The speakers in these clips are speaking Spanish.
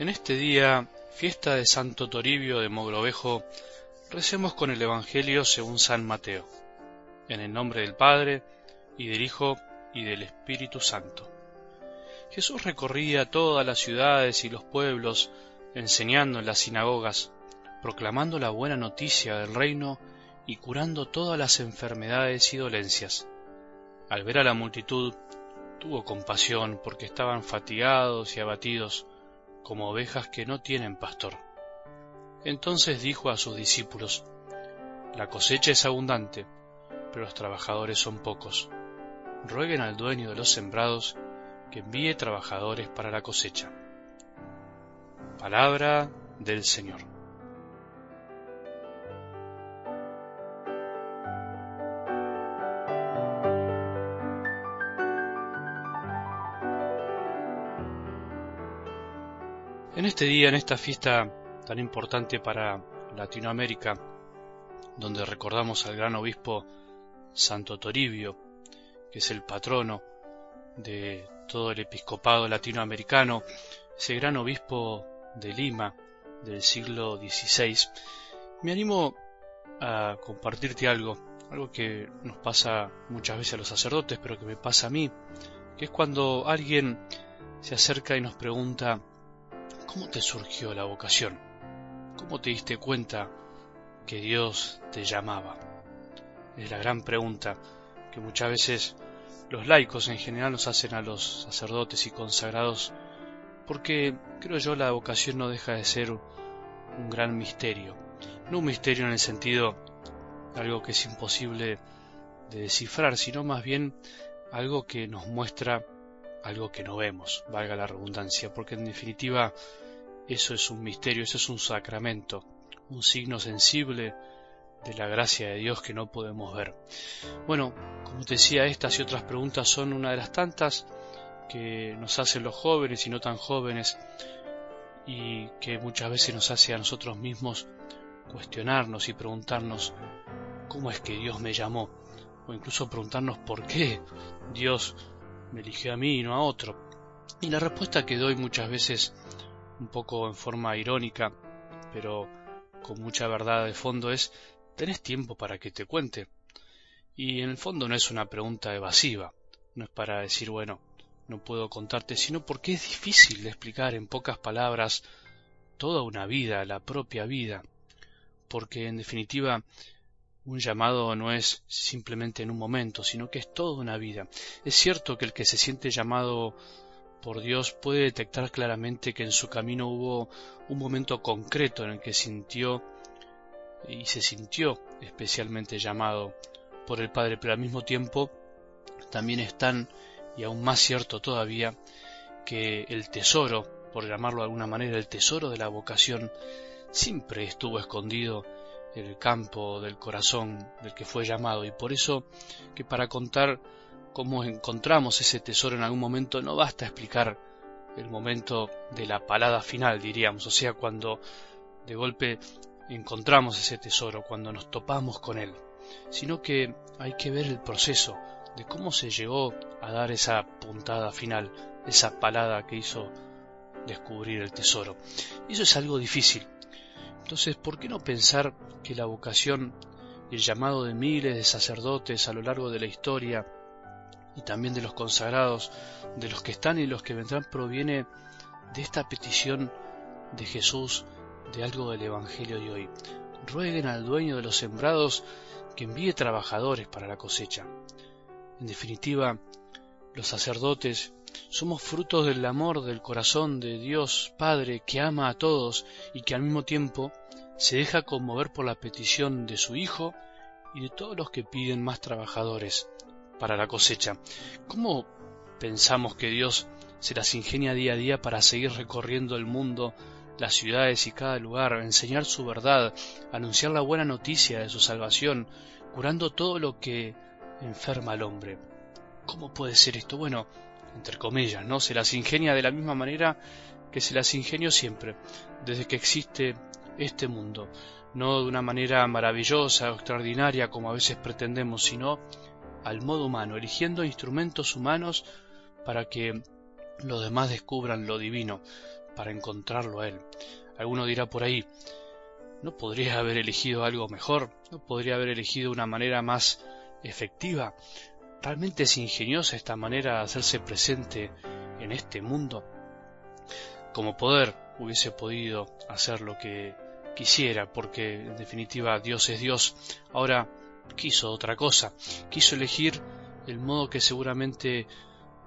En este día, fiesta de Santo Toribio de Mogrovejo, recemos con el Evangelio según San Mateo, en el nombre del Padre, y del Hijo, y del Espíritu Santo. Jesús recorría todas las ciudades y los pueblos, enseñando en las sinagogas, proclamando la buena noticia del reino y curando todas las enfermedades y dolencias. Al ver a la multitud, tuvo compasión porque estaban fatigados y abatidos, como ovejas que no tienen pastor. Entonces dijo a sus discípulos, La cosecha es abundante, pero los trabajadores son pocos. Rueguen al dueño de los sembrados que envíe trabajadores para la cosecha. Palabra del Señor. Este día, en esta fiesta tan importante para Latinoamérica, donde recordamos al gran obispo Santo Toribio, que es el patrono de todo el episcopado latinoamericano, ese gran obispo de Lima del siglo XVI, me animo a compartirte algo, algo que nos pasa muchas veces a los sacerdotes, pero que me pasa a mí, que es cuando alguien se acerca y nos pregunta, ¿cómo te surgió la vocación? ¿Cómo te diste cuenta que Dios te llamaba? Es la gran pregunta que muchas veces los laicos en general nos hacen a los sacerdotes y consagrados, porque creo yo la vocación no deja de ser un gran misterio. No un misterio en el sentido de algo que es imposible de descifrar, sino más bien algo que nos muestra algo que no vemos, valga la redundancia, porque en definitiva eso es un misterio, eso es un sacramento, un signo sensible de la gracia de Dios que no podemos ver. Bueno, como te decía, estas y otras preguntas son una de las tantas que nos hacen los jóvenes y no tan jóvenes y que muchas veces nos hace a nosotros mismos cuestionarnos y preguntarnos cómo es que Dios me llamó o incluso preguntarnos por qué Dios me eligió a mí y no a otro. Y la respuesta que doy muchas veces un poco en forma irónica, pero con mucha verdad de fondo es ¿tenés tiempo para que te cuente? Y en el fondo no es una pregunta evasiva, no es para decir, bueno, no puedo contarte, sino porque es difícil de explicar en pocas palabras toda una vida, la propia vida, porque en definitiva un llamado no es simplemente en un momento, sino que es toda una vida. Es cierto que el que se siente llamado por Dios puede detectar claramente que en su camino hubo un momento concreto en el que sintió y se sintió especialmente llamado por el Padre, pero al mismo tiempo también es tan y aún más cierto todavía que el tesoro, por llamarlo de alguna manera, el tesoro de la vocación, siempre estuvo escondido el campo del corazón del que fue llamado. Y por eso que para contar cómo encontramos ese tesoro en algún momento no basta explicar el momento de la palada final diríamos. O sea cuando de golpe encontramos ese tesoro cuando nos topamos con él. Sino que hay que ver el proceso de cómo se llegó a dar esa puntada final esa palada que hizo descubrir el tesoro. Y eso es algo difícil entonces, ¿por qué no pensar que la vocación y el llamado de miles de sacerdotes a lo largo de la historia y también de los consagrados, de los que están y los que vendrán, proviene de esta petición de Jesús de algo del Evangelio de hoy. Rueguen al dueño de los sembrados que envíe trabajadores para la cosecha. En definitiva, los sacerdotes somos frutos del amor del corazón de Dios Padre que ama a todos y que al mismo tiempo se deja conmover por la petición de su Hijo y de todos los que piden más trabajadores para la cosecha. ¿Cómo pensamos que Dios se las ingenia día a día para seguir recorriendo el mundo, las ciudades y cada lugar, enseñar su verdad, anunciar la buena noticia de su salvación, curando todo lo que enferma al hombre? ¿Cómo puede ser esto? Bueno, entre comillas, ¿no? Se las ingenia de la misma manera que se las ingenio siempre, desde que existe este mundo, no de una manera maravillosa o extraordinaria como a veces pretendemos, sino al modo humano, eligiendo instrumentos humanos para que los demás descubran lo divino, para encontrarlo a Él. Alguno dirá por ahí, ¿no podría haber elegido algo mejor? ¿No podría haber elegido una manera más efectiva? ¿Realmente es ingeniosa esta manera de hacerse presente en este mundo? Como poder hubiese podido hacer lo que quisiera, porque en definitiva Dios es Dios. Ahora quiso otra cosa, quiso elegir el modo que seguramente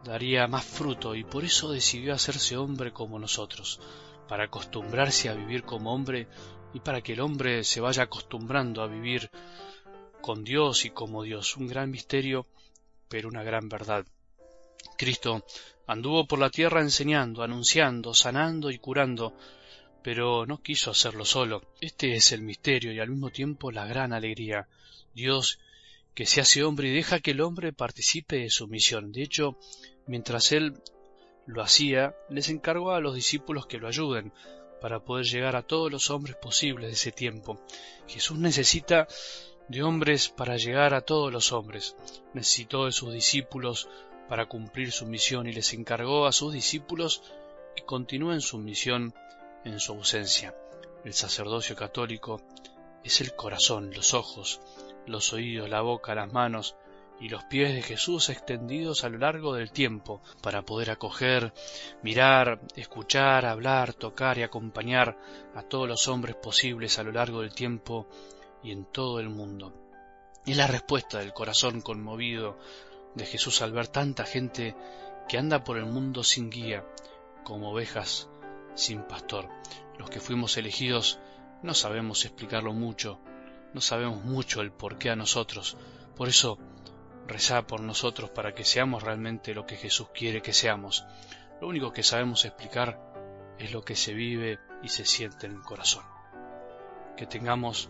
daría más fruto y por eso decidió hacerse hombre como nosotros, para acostumbrarse a vivir como hombre y para que el hombre se vaya acostumbrando a vivir con Dios y como Dios. Un gran misterio, una gran verdad. Cristo anduvo por la tierra enseñando, anunciando, sanando y curando, pero no quiso hacerlo solo. Este es el misterio y al mismo tiempo la gran alegría. Dios que se hace hombre y deja que el hombre participe de su misión. De hecho, mientras él lo hacía, les encargó a los discípulos que lo ayuden para poder llegar a todos los hombres posibles de ese tiempo. Jesús necesita de hombres para llegar a todos los hombres. Necesitó de sus discípulos para cumplir su misión y les encargó a sus discípulos que continúen su misión en su ausencia. El sacerdocio católico es el corazón, los ojos, los oídos, la boca, las manos y los pies de Jesús extendidos a lo largo del tiempo para poder acoger, mirar, escuchar, hablar, tocar y acompañar a todos los hombres posibles a lo largo del tiempo y en todo el mundo. Es la respuesta del corazón conmovido de Jesús al ver tanta gente que anda por el mundo sin guía, como ovejas sin pastor. Los que fuimos elegidos no sabemos explicarlo mucho, no sabemos mucho el por qué a nosotros. Por eso, reza por nosotros para que seamos realmente lo que Jesús quiere que seamos. Lo único que sabemos explicar es lo que se vive y se siente en el corazón. Que tengamos